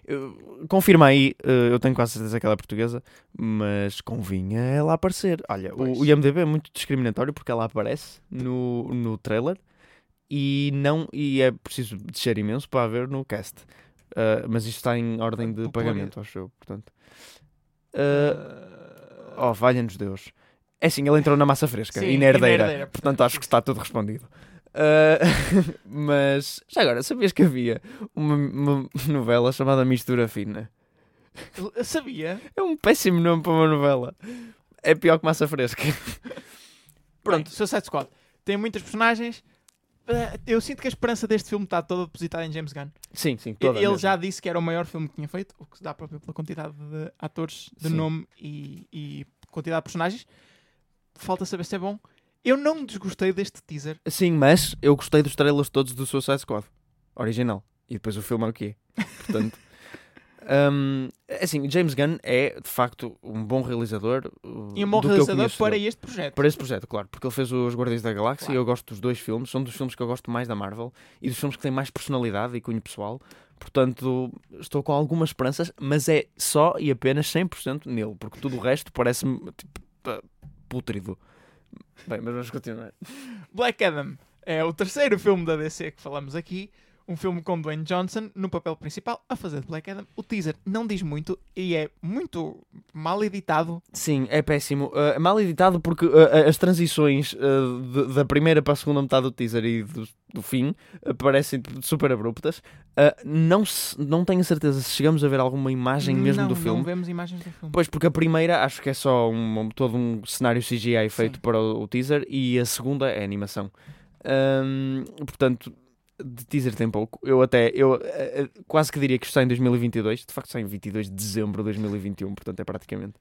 eu- confirma aí, ah, eu tenho quase certeza que ela é portuguesa, mas convinha ela aparecer. Olha, o, Pois. o IMDB é muito discriminatório porque ela aparece no, no trailer e, não, e é preciso descer imenso para ver no cast. Mas isto está em ordem de pagamento, acho eu. Portanto. Ah, Oh, valha-nos Deus. É assim, ele entrou na massa fresca Sim, e na herdeira. e na herdeira, Portanto, acho que está tudo respondido. Ah, mas, já agora, sabias que havia uma, uma novela chamada Mistura Fina? Eu sabia. É um péssimo nome para uma novela. É pior que massa fresca. Pronto, Suicide Squad. Tem muitas personagens. Eh, Eu sinto que a esperança deste filme está toda depositada em James Gunn. Sim, sim, toda Ele mesmo. já disse que era o maior filme que tinha feito, o que se dá para ver pela quantidade de atores, de Sim. nome e, e quantidade de personagens. Falta saber se é bom. Eu não desgostei deste teaser. Sim, mas eu gostei dos trailers todos do Suicide Squad. Original. E depois o filme é o quê? Portanto... hum, assim, James Gunn é, de facto, um bom realizador. uh, E um bom realizador para este projeto. Para esse projeto, claro, porque ele fez os Guardiões da Galáxia Claro. e eu gosto dos dois filmes, são dos filmes que eu gosto mais da Marvel e dos filmes que têm mais personalidade e cunho pessoal. Portanto, estou com algumas esperanças, mas é só e apenas 100% nele, porque tudo o resto parece-me tipo, pútrido. Bem, mas vamos continuar. Black Adam é o terceiro filme da DC que falamos aqui. Um filme com Dwayne Johnson no papel principal a fazer de Black Adam. O teaser não diz muito e é muito mal editado. Sim, é péssimo. Uh, mal editado porque uh, as transições uh, de- da primeira para a segunda metade do teaser e do, do fim parecem super abruptas. Não, se- não tenho certeza se chegamos a ver alguma imagem mesmo não, do filme. Não vemos imagens do filme. Pois, porque a primeira acho que é só um, todo um cenário CGI feito Sim. para o, o teaser e a segunda é animação. Ahm, portanto, de teaser tem pouco. Eu até, eu eh, eh, quase que diria que está em 2022. De facto, está em 22 de dezembro de 2021, portanto é praticamente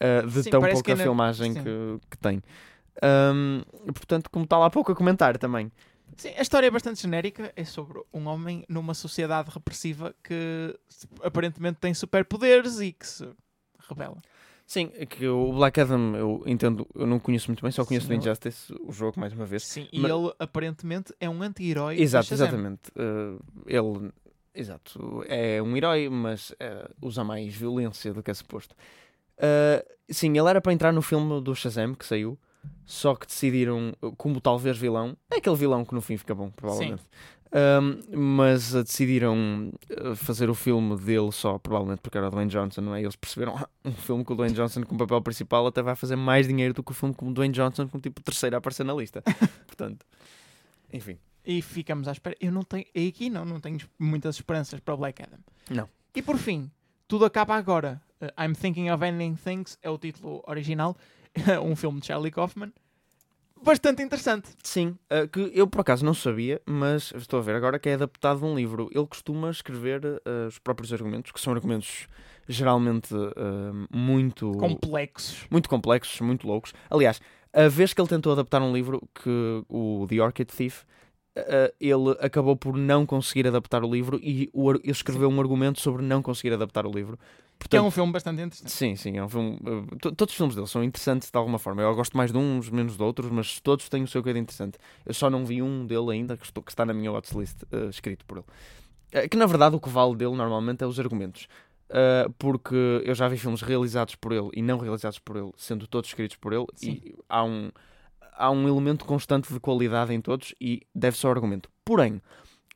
ah, de Sim, tão parece que pouca ainda- filmagem que, que tem. Ahm, portanto, como está lá pouco a comentar também. Sim, a história é bastante genérica. É sobre um homem numa sociedade repressiva que aparentemente tem superpoderes e que se rebela. Sim, é que o Black Adam eu entendo, eu não conheço muito bem, só conheço do eu- Injustice, o jogo mais uma vez. Sim, e Mas- ele aparentemente é um anti-herói. Exato, exatamente. Uh, ele, exato, é um herói, mas uh, usa mais violência do que é suposto. Uh, sim, ele era para entrar no filme do Shazam que saiu, só que decidiram, como talvez vilão, é aquele vilão que no fim fica bom, provavelmente. Um, mas decidiram uh, fazer o filme dele só, provavelmente porque era o Dwayne Johnson, não é? Eles perceberam "Ah, um filme com o Dwayne Johnson com papel principal até vai fazer mais dinheiro do que o filme com o Dwayne Johnson com tipo terceiro a aparecer na lista. Portanto, enfim. E ficamos à espera. Eu não tenho. E aqui não, não tenho muitas esperanças para o Black Adam. Não. E por fim, tudo acaba agora. Uh, I'm Thinking of Ending Things é o título original. um filme de Charlie Kaufman. Bastante interessante. Sim, uh, que eu por acaso não sabia, mas estou a ver agora que é adaptado de um livro. Ele costuma escrever uh, os próprios argumentos, que são argumentos geralmente uh, muito, Complexos. muito complexos, muito loucos. Aliás, a vez que ele tentou adaptar um livro, que o The Orchid Thief, uh, ele acabou por não conseguir adaptar o livro e o ele escreveu um argumento sobre não conseguir adaptar o livro. Que é Portanto, um filme bastante interessante. Sim, sim, é um filme. to- todos os filmes dele são interessantes de alguma forma. Eu gosto mais de uns, menos de outros, mas todos têm o seu quê de interessante. Eu só não vi um dele ainda que, estou- que está na minha watchlist uh, escrito por ele. Uh, que na verdade o que vale dele normalmente é os argumentos. Uh, porque eu já vi filmes realizados por ele e não realizados por ele, sendo todos escritos por ele, Sim. e há um, há um elemento constante de qualidade em todos e deve-se ao argumento. Porém,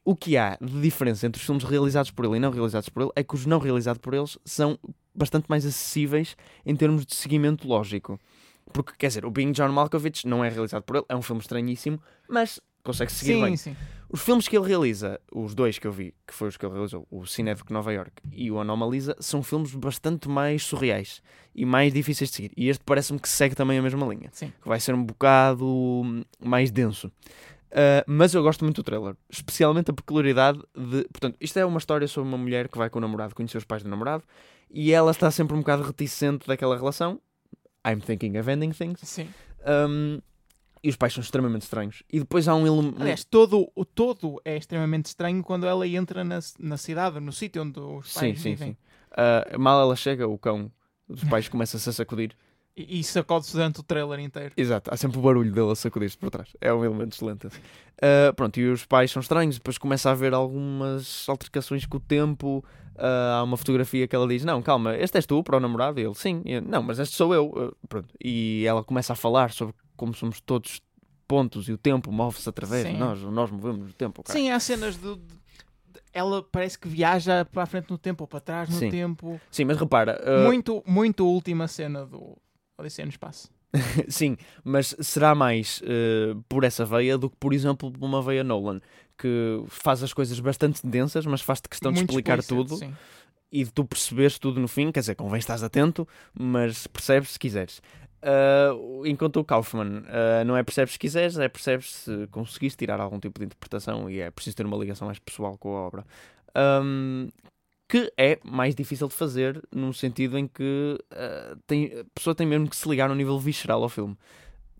o que há de diferença entre os filmes realizados por ele e não realizados por ele é que os não realizados por eles são bastante mais acessíveis em termos de seguimento lógico. Porque, quer dizer, o Being John Malkovich não é realizado por ele, é um filme estranhíssimo, mas consegue seguir sim, bem. sim. Os filmes que ele realiza, os dois que eu vi, que foi os que ele realizou, o Cinev de Nova York e o Anomalisa, são filmes bastante mais surreais e mais difíceis de seguir. E este parece-me que segue também a mesma linha, Sim. que vai ser um bocado hum, mais denso. Uh, mas eu gosto muito do trailer, especialmente a peculiaridade de. Portanto, isto é uma história sobre uma mulher que vai com o namorado conhecer os pais do namorado e ela está sempre um bocado reticente daquela relação. I'm thinking of ending things. Sim. Um, e os pais são extremamente estranhos. E depois há um elemento. Aliás, todo, o todo é extremamente estranho quando ela entra na, na cidade, no sítio onde os Sim, pais sim, vivem. sim. Uh, mal ela chega, o cão dos pais começa-se a sacudir. E, e sacode-se durante o trailer inteiro. Exato, há sempre o barulho dele a sacudir-se por trás. É um elemento excelente. Uh, pronto, e os pais são estranhos. Depois começa a haver algumas altercações com o tempo. Uh, há uma fotografia que ela diz: Não, calma, este és tu para o namorado? E ele: Sim, eu, não, mas este sou eu. Uh, pronto. E ela começa a falar sobre como somos todos pontos e o tempo move-se através de Sim. nós. Nós movemos o tempo. cara. Sim, há cenas de, de- Ela parece que viaja para a frente no tempo ou para trás no Sim. tempo. Sim, mas repara. uh, Muito, muito última cena do Odisseia no Espaço. Sim, mas será mais eh, por essa veia do que, por exemplo, por uma veia Nolan, que faz as coisas bastante densas, mas faz-te questão de Muito explicar explícito, tudo sim. e de tu perceberes tudo no fim. Quer dizer, convém estás atento, mas percebes se quiseres. Ah, enquanto o Kaufman ah, não é percebes se quiseres, é percebes se conseguiste tirar algum tipo de interpretação e é preciso ter uma ligação mais pessoal com a obra. Ahm, que é mais difícil de fazer no sentido em que ah, tem, a pessoa tem mesmo que se ligar no nível visceral ao filme.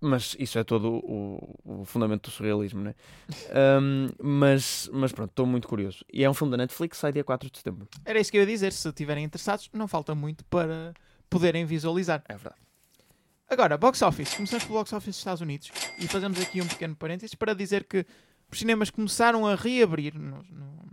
Mas isso é todo o, o fundamento do surrealismo, né? Ahm, mas, mas pronto, estou muito curioso. E é um filme da Netflix, sai dia 4 de setembro. Era isso que eu ia dizer. Se estiverem interessados, não falta muito para poderem visualizar. É verdade. Agora, box office. Começamos pelo box office dos Estados Unidos e fazemos aqui um pequeno parênteses para dizer que os cinemas começaram a reabrir no- no-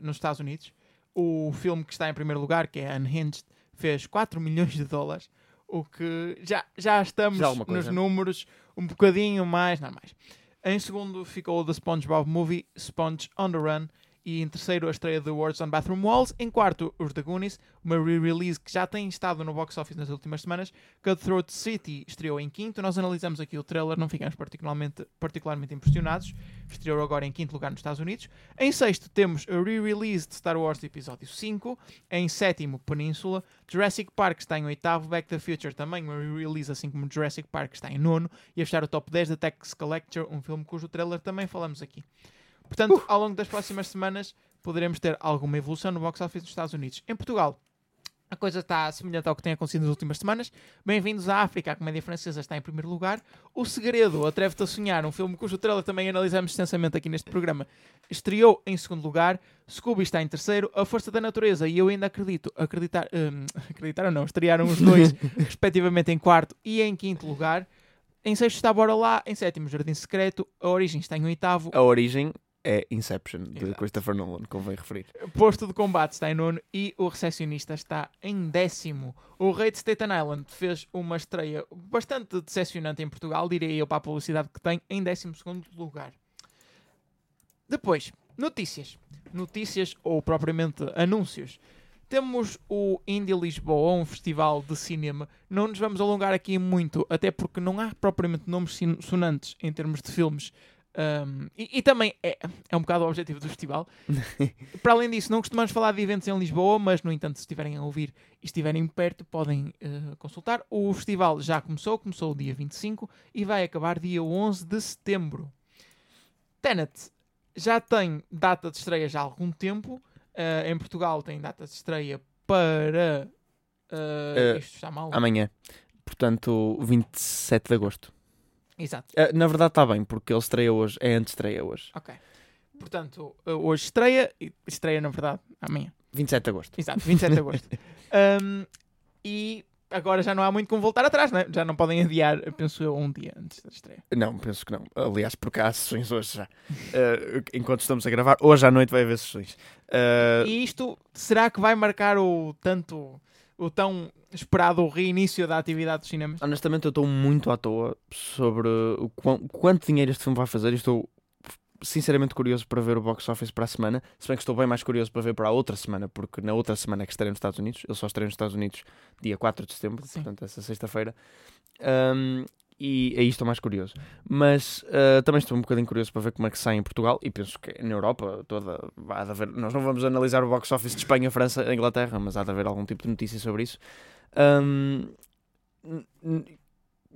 nos Estados Unidos. O filme que está em primeiro lugar, que é Unhinged, fez 4 milhões de dólares, o que já, já estamos Já alguma nos números um bocadinho mais normais. Em segundo ficou o The SpongeBob Movie, Sponge on the Run. E em terceiro, a estreia de Words on Bathroom Walls. Em quarto, os The Goonies, uma re-release que já tem estado no box office nas últimas semanas. Cutthroat City estreou em quinto. Nós analisamos aqui o trailer, não ficamos particularmente, particularmente impressionados. Estreou agora em quinto lugar nos Estados Unidos. Em sexto, temos a re-release de Star Wars Episódio 5. Em sétimo, Península. Jurassic Park está em oitavo. Back to the Future também uma re-release, assim como Jurassic Park está em nono. E a fechar o top 10 da Tax Collector, um filme cujo trailer também falamos aqui. Portanto, ao longo das próximas semanas poderemos ter alguma evolução no box office dos Estados Unidos. Em Portugal, a coisa está semelhante ao que tem acontecido nas últimas semanas. Bem-vindos à África, a comédia francesa está em primeiro lugar. O Segredo, Atreve-te a Sonhar, um filme cujo trailer também analisamos extensamente aqui neste programa, estreou em segundo lugar. Scooby está em terceiro. A Força da Natureza, e eu ainda acredito, acreditar, hum, acreditaram não, estrearam os dois, respectivamente em quarto e em quinto lugar. Em sexto está Bora Lá, em sétimo Jardim Secreto, A Origem está em oitavo, A origem é Inception, de Exato. Christopher Nolan, convém referir. Posto de Combate está em nono e o Recepcionista está em décimo. O Rei de Staten Island fez uma estreia bastante decepcionante em Portugal, diria eu para a publicidade que tem, em décimo segundo lugar. Depois, notícias. Notícias ou propriamente anúncios. Temos o Indie Lisboa, um festival de cinema. Não nos vamos alongar aqui muito, até porque não há propriamente nomes sonantes em termos de filmes. Um, e, e também é, é um bocado o objetivo do festival. Para além disso, não costumamos falar de eventos em Lisboa, mas no entanto, se estiverem a ouvir e estiverem perto, podem eh, consultar. O festival já começou, começou dia 25 e vai acabar dia 11 de setembro. Tenet já tem data de estreia já há algum tempo. Eh, em Portugal tem data de estreia para. Eh, isto está mal. Amanhã. Portanto, 27 de agosto. Exato. Ah, na verdade está bem, porque ele estreia hoje, é antes estreia hoje. Ok. Portanto, eh, hoje estreia, e estreia na verdade amanhã. 27 de agosto. Exato, 27 de agosto. Um, e agora já não há muito como voltar atrás, né? já não podem adiar, penso eu, um dia antes da estreia. Não, penso que não. Aliás, porque há sessões hoje já. Ah, enquanto estamos a gravar, hoje à noite vai haver sessões. Ah, E isto, será que vai marcar o tanto, o tão esperado reinício da atividade dos cinemas? honestamente, eu estou muito à toa sobre o quão- quanto dinheiro este filme vai fazer estou sinceramente curioso para ver o box office para a semana, se bem que estou bem mais curioso para ver para a outra semana, porque na outra semana é que estarei nos Estados Unidos, eu só estarei nos Estados Unidos dia 4 de setembro, Sim. portanto essa sexta-feira. Um, e aí estou mais curioso. Mas uh, também estou um bocadinho curioso para ver como é que sai em Portugal e penso que na Europa toda há de haver. Nós não vamos analisar o box office de Espanha, França, Inglaterra, mas há de haver algum tipo de notícia sobre isso. Um,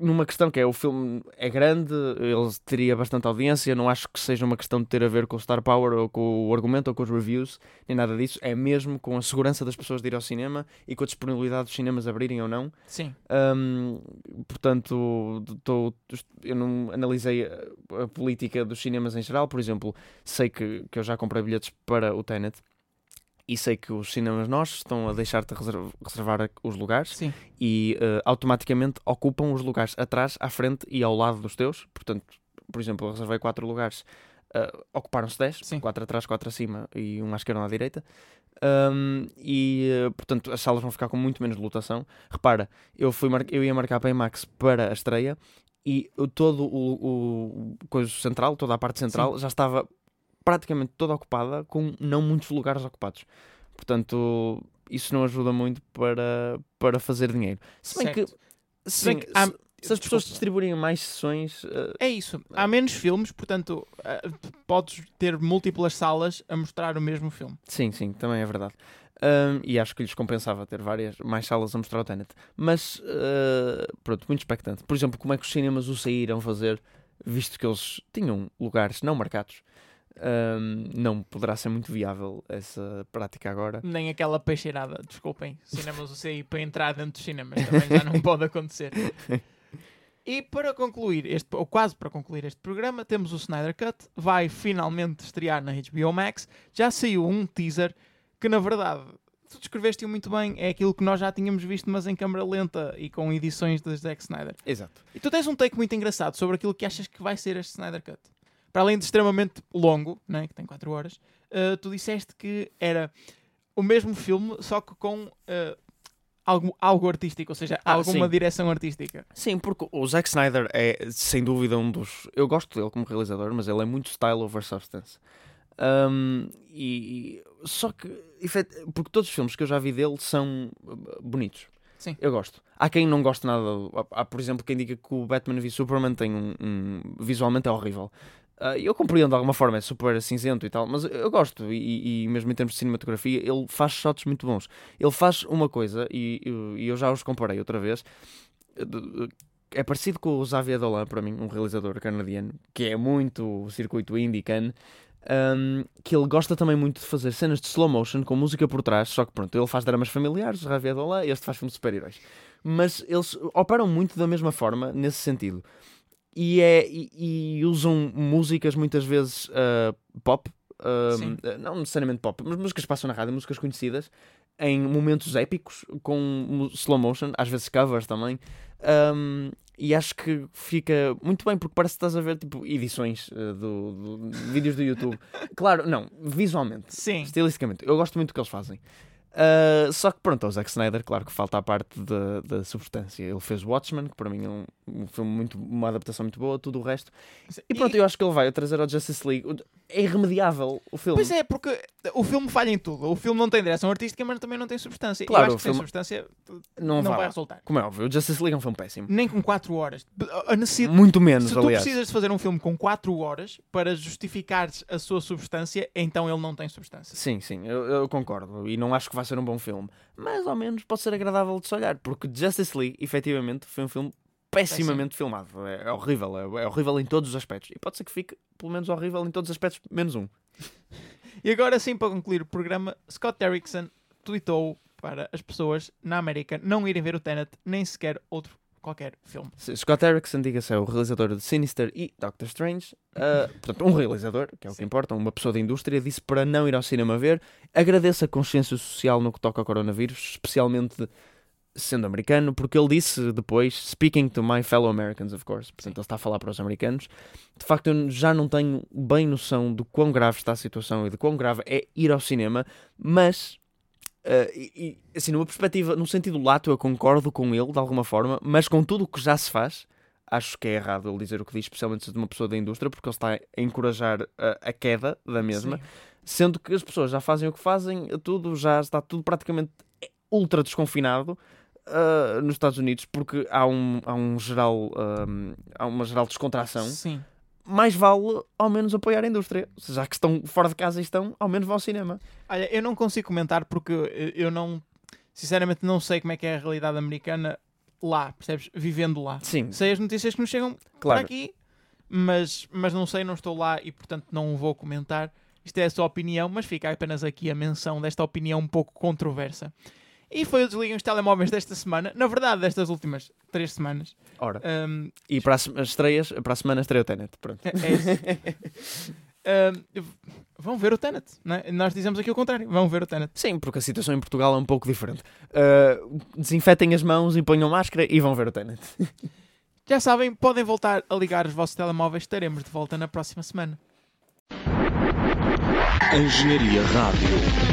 numa questão que é o filme é grande, ele teria bastante audiência, não acho que seja uma questão de ter a ver com o Star Power ou com o argumento ou com os reviews, nem nada disso, é mesmo com a segurança das pessoas de ir ao cinema e com a disponibilidade dos cinemas abrirem ou não. Sim. Hum, portanto, tô- eu não analisei a, a política dos cinemas em geral. Por exemplo, sei que, que eu já comprei bilhetes para o Tenet e sei que os cinemas nós estão a deixar-te reserv- reservar os lugares Sim. e eh, automaticamente ocupam os lugares atrás, à frente e ao lado dos teus. Portanto, por exemplo, eu reservei 4 lugares, eh, ocuparam-se 10, Sim. 4 atrás, 4 acima e um à esquerda e um à direita. Um, e eh, portanto as salas vão ficar com muito menos lotação. Repara, eu, fui eu ia marcar para a IMAX para a estreia e todo o, o coisa central, toda a parte central já estava praticamente toda ocupada com não muitos lugares ocupados. Portanto, isso não ajuda muito para, para fazer dinheiro. Se bem Certo. que, Se bem que há- se, se as pessoas distribuírem mais sessões, eh, É isso. Há menos filmes, portanto, ah, podes ter múltiplas salas a mostrar o mesmo filme. Sim, sim, também é verdade. Ahm, e acho que lhes compensava ter várias mais salas a mostrar o Tenet. Mas, ah, pronto, muito expectante. Por exemplo, como é que os cinemas o saíram fazer, visto que eles tinham lugares não marcados? Ahm, não poderá ser muito viável essa prática agora. Nem aquela peixeirada, desculpem, cinemas o CI para entrar dentro dos cinemas também já não pode acontecer. E para concluir, este, ou quase para concluir este programa, temos o Snyder Cut, vai finalmente estrear na HBO Max. Já saiu um teaser que, na verdade, tu descreveste muito bem, é aquilo que nós já tínhamos visto, mas em câmera lenta e com edições de Zack Snyder. Exato. E tu tens um take muito engraçado sobre aquilo que achas que vai ser este Snyder Cut. Para além de extremamente longo, né, que tem 4 horas, uh, tu disseste que era o mesmo filme, só que com uh, algo, algo artístico, ou seja, Ah, alguma sim. direção artística. Sim, porque o Zack Snyder é sem dúvida um dos. Eu gosto dele como realizador, mas ele é muito style over substance. Um, e, só que, porque todos os filmes que eu já vi dele são uh, bonitos. Sim. Eu gosto. Há quem não goste nada. há, por exemplo, quem diga que o Batman v Superman tem um, um- visualmente é horrível. Ah, eu compreendo de alguma forma, é super cinzento e tal, mas eu gosto, e, e mesmo em termos de cinematografia, ele faz shots muito bons. Ele faz uma coisa, e, eu já os comparei outra vez, é parecido com o Xavier Dolan, para mim, um realizador canadiano, que é muito circuito indie can, um, que ele gosta também muito de fazer cenas de slow motion com música por trás, só que pronto, ele faz dramas familiares, o Xavier Dolan, este faz filmes de super-heróis. Mas eles operam muito da mesma forma, nesse sentido. E, é, e, e usam músicas muitas vezes ah, pop, Sim. não necessariamente pop, mas músicas que passam na rádio, músicas conhecidas, em momentos épicos, com slow motion, às vezes covers também. Um, e acho que fica muito bem, porque parece que estás a ver tipo edições uh, do, do- de vídeos do YouTube. Claro, não, visualmente, Sim. estilisticamente, eu gosto muito do que eles fazem. Uh, só que pronto, ao Zack Snyder, claro que falta a parte da, da substância. Ele fez Watchmen, que para mim é um, um filme muito, uma adaptação muito boa, tudo o resto. E pronto, eu acho que ele vai trazer ao Justice League. É irremediável o filme. Pois é, porque o filme falha em tudo. O filme não tem direção artística, mas também não tem substância. Claro, eu acho que sem substância não, não, vai, resultar. Como é óbvio, o Justice League é um filme péssimo. Nem com 4 horas. A necessidade, Muito menos, Se tu aliás. precisas de fazer um filme com 4 horas para justificares a sua substância, então ele não tem substância. Sim, sim, eu, eu concordo. E não acho que vai ser um bom filme. Mas ao menos pode ser agradável de se olhar. Porque Justice League, efetivamente, foi um filme pessimamente filmado. É, é horrível. É, é horrível em todos os aspectos. E pode ser que fique, pelo menos, horrível em todos os aspectos, menos um. E agora sim, para concluir o programa, Scott Derrickson tweetou para as pessoas na América não irem ver o Tenet, nem sequer outro qualquer filme. Scott Erickson, diga-se, é o realizador de Sinister e Doctor Strange. Ah, portanto, um realizador, que é o que Sim. importa, uma pessoa da indústria, disse para não ir ao cinema ver. Agradeço a consciência social no que toca ao coronavírus, especialmente sendo americano, porque ele disse depois, speaking to my fellow Americans, of course, portanto, ele está a falar para os americanos. De facto, eu já não tenho bem noção do quão grave está a situação e de quão grave é ir ao cinema, mas. e, e, assim, numa perspectiva, num sentido lato, eu concordo com ele de alguma forma, mas com tudo o que já se faz, acho que é errado ele dizer o que diz, especialmente de uma pessoa da indústria, porque ele está a encorajar a, a queda da mesma, Sim. sendo que as pessoas já fazem o que fazem, tudo já está tudo praticamente ultra desconfinado ah, nos Estados Unidos, porque há um, há um geral, ahm, há uma geral descontração. Sim. Mais vale ao menos apoiar a indústria, já que estão fora de casa e estão, ao menos vão ao cinema. Olha, eu não consigo comentar porque eu não, sinceramente, não sei como é que é a realidade americana lá, percebes? Vivendo lá. Sim, Sei as notícias que nos chegam para claro. aqui, mas, mas não sei, não estou lá e portanto não vou comentar. Isto é a sua opinião, mas fica apenas aqui a menção desta opinião um pouco controversa. E foi o Desliguem os Telemóveis desta semana, na verdade, destas últimas três semanas. Ora, Ahm, e para as as estreias, para a semana estreia o Tenet. Pronto. é, é isso. Ahm, vão ver o Tenet, não é? Nós dizemos aqui o contrário, vão ver o Tenet. Sim, porque a situação em Portugal é um pouco diferente. Uh, desinfetem as mãos e ponham máscara e vão ver o Tenet. Já sabem, podem voltar a ligar os vossos telemóveis, estaremos de volta na próxima semana. Engenharia Rádio.